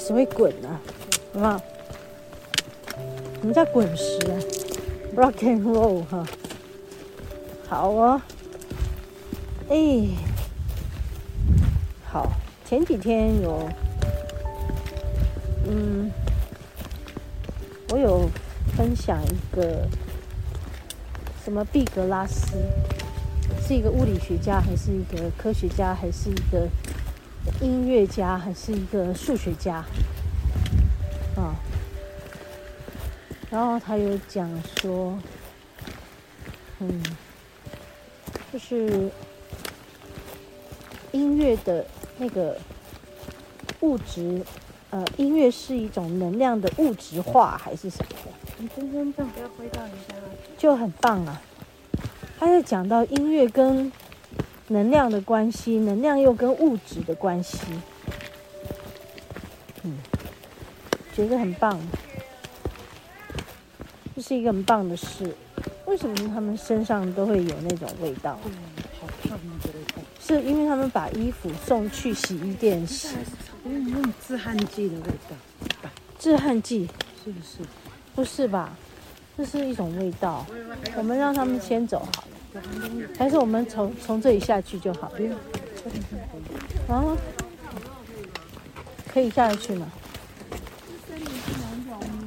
随时会滚啊，好不好？什么叫滚石啊？Rock and roll 哈，好哦。哎，好，前几天有，嗯，我有分享一个什么毕格拉斯，是一个物理学家，还是一个科学家，还是一个音乐家，还是一个数学家？啊，然后他有讲说，嗯，就是。音乐的那个物质，呃，音乐是一种能量的物质化还是什么的？你真真正不要回到人家，就很棒啊！他在讲到音乐跟能量的关系，能量又跟物质的关系，嗯，觉得很棒，这是一个很棒的事。为什么他们身上都会有那种味道？是因为他们把衣服送去洗衣店洗，因为那种止汗剂的味道。止汗剂是不是？不是吧？这是一种味道。我们让他们先走好了，还是我们从从这里下去就好了？啊？可以下得去吗？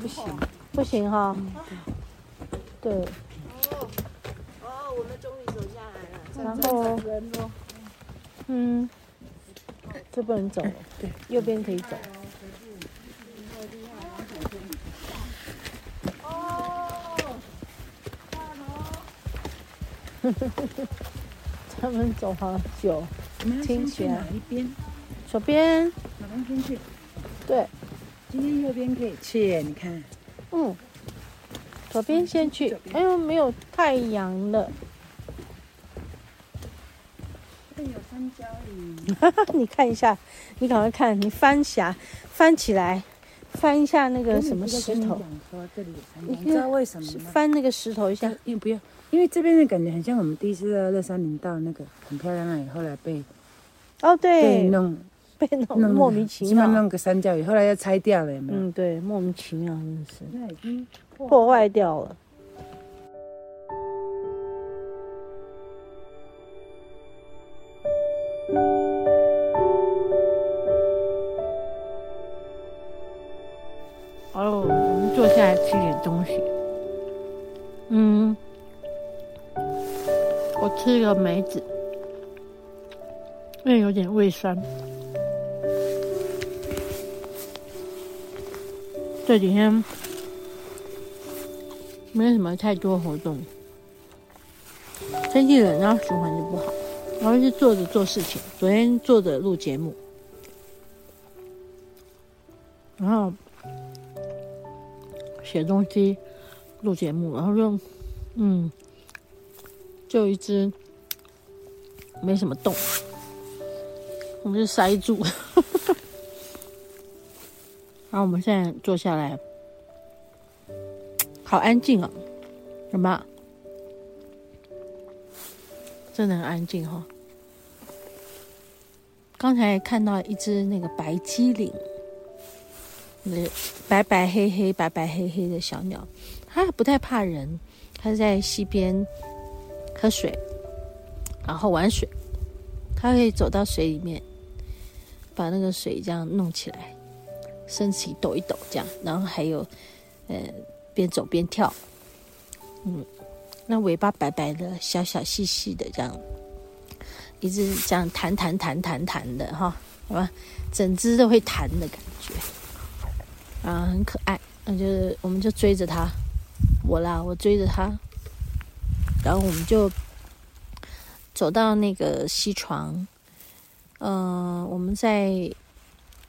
不行，不行哈。对。哦，哦，我们终于走下来了。然后。嗯，这不能走了，对，右边可以走。他们走好久，听起来。哪一边？左边。左边去？对。今天右边可以去，你看。嗯。左边先去。哎呦，没有太阳了。哈哈，你看一下，你赶快看，你翻起来，翻起来，翻一下那个什么石头。你知道为什么吗？翻那个石头一下。因为不要，因为这边的感觉很像我们第一次在乐山林道那个很漂亮那里，后来被哦对，被弄被弄莫名其妙，弄个三角鱼，后来要拆掉了，有没有？嗯，对，莫名其妙，真的是。那已经破坏掉了。哦，我们坐下来吃点东西。嗯，我吃个梅子，因为有点胃酸。这几天没什么太多活动，天气冷，然后循环就不好。然后就坐着做事情，昨天坐着录节目，然后写东西、录节目，然后就嗯，就一直没什么动，我们就塞住。然后我们现在坐下来，好安静啊，什么？真的很安静哈。刚才看到一只那个白鸡领，那白白黑黑、白白黑黑的小鸟，它不太怕人，它在溪边喝水，然后玩水，它可以走到水里面，把那个水这样弄起来，身体抖一抖这样，然后还有呃边走边跳，嗯，那尾巴白白的、小小细细的这样。一直这样弹弹弹弹弹的哈，好吧，整只都会弹的感觉，啊，很可爱。那就是我们就追着它，我啦，我追着它，然后我们就走到那个溪床，嗯、呃，我们在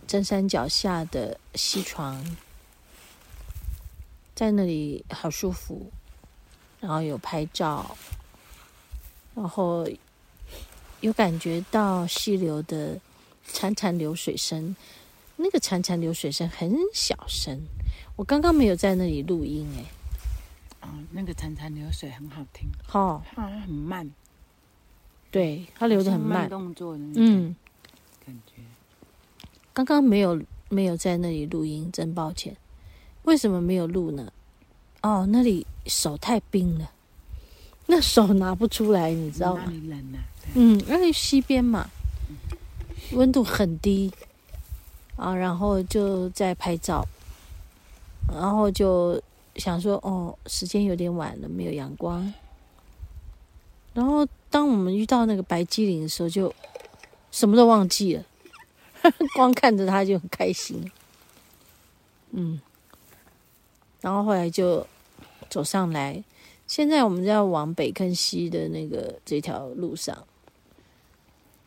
真山脚下的溪床，在那里好舒服，然后有拍照，然后。有感觉到溪流的潺潺流水声，那个潺潺流水声很小声。我刚刚没有在那里录音哎。哦，那个潺潺流水很好听。好，它很慢。对，它流的很慢。动作的。嗯。感觉。刚刚没有没有在那里录音，真抱歉。为什么没有录呢？哦，那里手太冰了，那手拿不出来，你知道吗？那里冷啊。嗯，那里西边嘛，温度很低啊，然后就在拍照，然后就想说，哦，时间有点晚了，没有阳光。然后当我们遇到那个白基灵的时候，就什么都忘记了，光看着它就很开心。嗯。然后后来就走上来，现在我们要往北坑溪的那个这条路上，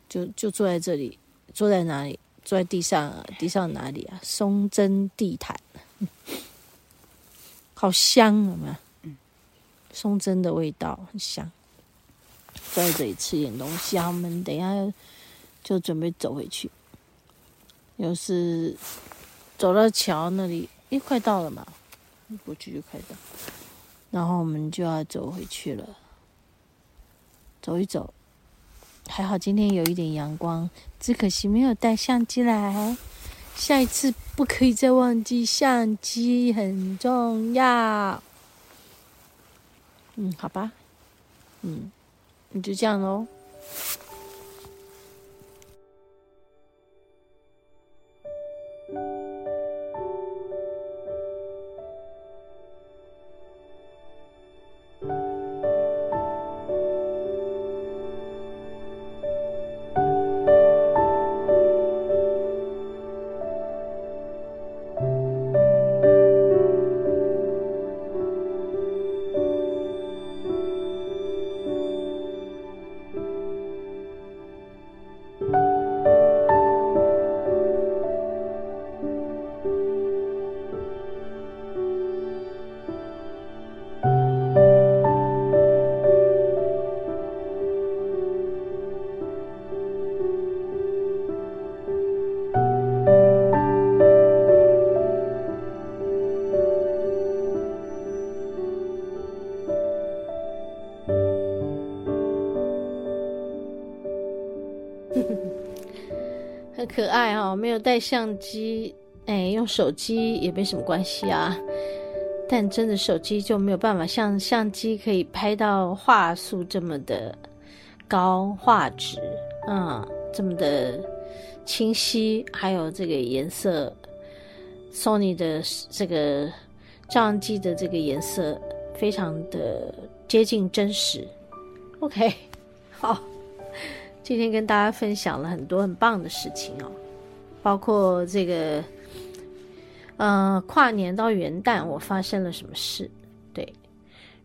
就就坐在这里，坐在哪里？坐在地上啊？地上哪里啊？松针地毯，好香啊！嘛？松针的味道很香。坐在这里吃点东西，我们等下就准备走回去。又是走到桥那里，诶，快到了嘛。过去就快到，然后我们就要走回去了。走一走，还好今天有一点阳光，只可惜没有带相机来。下一次不可以再忘记，相机很重要。嗯，好吧，嗯，那就这样喽。可爱、哦，没有带相机，哎，用手机也没什么关系啊。但真的手机就没有办法像相机可以拍到画素这么的高画质，嗯，这么的清晰，还有这个颜色，Sony 的这个照相机的这个颜色非常的接近真实。OK，好。今天跟大家分享了很多很棒的事情哦，包括这个，呃，跨年到元旦我发生了什么事，对，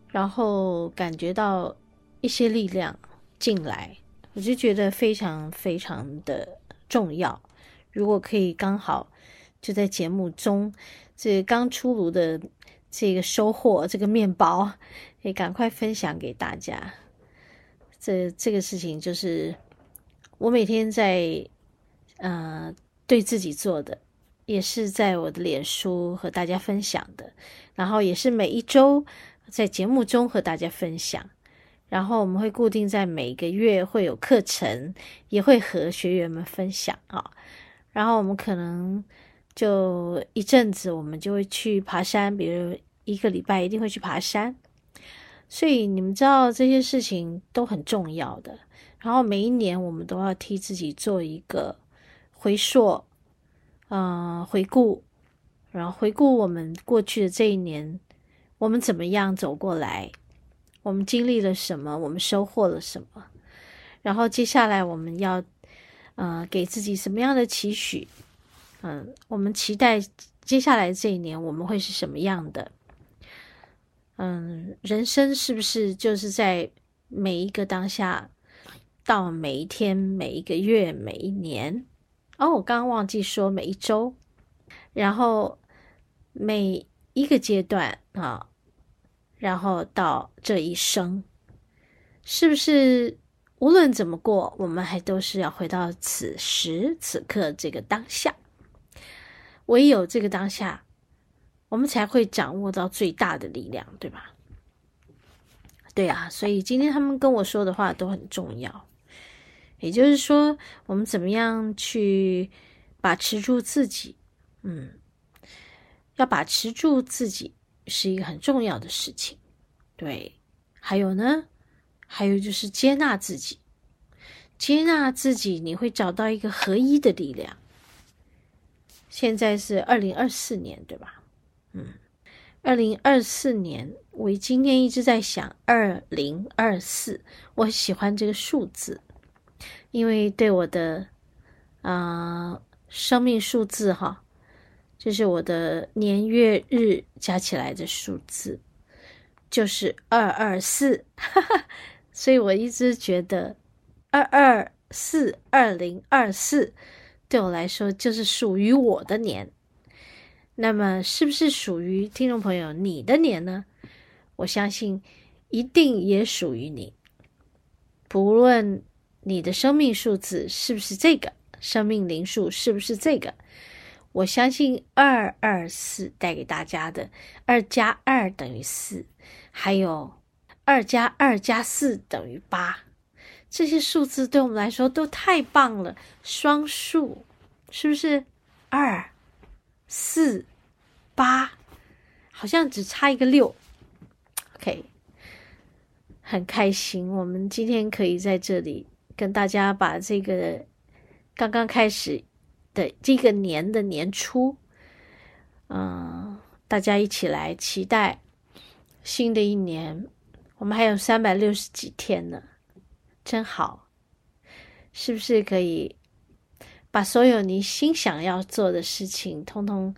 然后感觉到一些力量进来，我就觉得非常非常的重要。如果可以刚好就在节目中，这刚出炉的这个收获，这个面包，也赶快分享给大家。这这个事情就是。我每天在，呃，对自己做的，也是在我的脸书和大家分享的，然后也是每一周在节目中和大家分享，然后我们会固定在每个月会有课程，也会和学员们分享啊，然后我们可能就一阵子，我们就会去爬山，比如一个礼拜一定会去爬山，所以你们知道这些事情都很重要的。然后每一年，我们都要替自己做一个回溯，呃，回顾，然后回顾我们过去的这一年，我们怎么样走过来，我们经历了什么，我们收获了什么，然后接下来我们要，呃，给自己什么样的期许？嗯、我们期待接下来这一年我们会是什么样的？嗯，人生是不是就是在每一个当下？到每一天、每一个月、每一年，哦，我刚刚忘记说每一周，然后每一个阶段啊，然后到这一生，是不是无论怎么过，我们还都是要回到此时此刻这个当下？唯有这个当下，我们才会掌握到最大的力量，对吧？对啊，所以今天他们跟我说的话都很重要。也就是说，我们怎么样去把持住自己，嗯，要把持住自己是一个很重要的事情。对，还有呢，还有就是接纳自己，接纳自己，你会找到一个合一的力量。现在是二零二四年，对吧？嗯，二零二四年，我今天一直在想二零二四，我喜欢这个数字，因为对我的啊、生命数字哈，就是我的年月日加起来的数字，就是二二四，哈哈，所以我一直觉得二二四二零二四对我来说就是属于我的年。那么，是不是属于听众朋友你的年呢？我相信一定也属于你。不论你的生命数字是不是这个，生命灵数是不是这个，我相信二二四带给大家的二加二等于四，还有二加二加四等于八，这些数字对我们来说都太棒了。双数是不是二？四八，好像只差一个六。OK，很开心，我们今天可以在这里跟大家把这个刚刚开始的这个年的年初，嗯，大家一起来期待新的一年。我们还有三百六十几天呢，真好，是不是可以？把所有你心想要做的事情，通通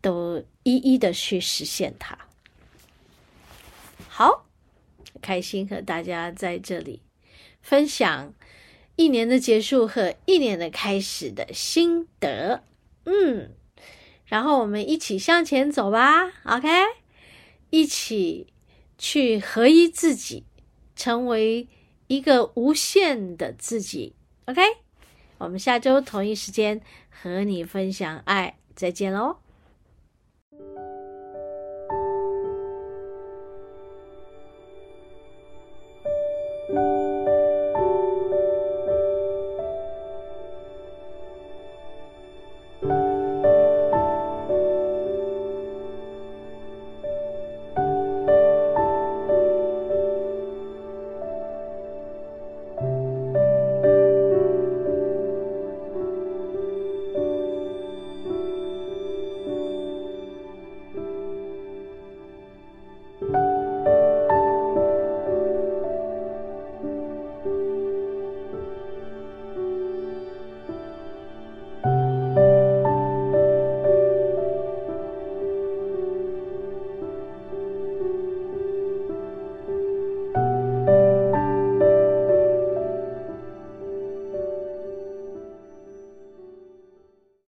都一一的去实现它。好，开心和大家在这里分享一年的结束和一年的开始的心得。嗯，然后我们一起向前走吧。OK，一起去合一自己，成为一个无限的自己。OK。我们下周同一时间和你分享爱，再见喽。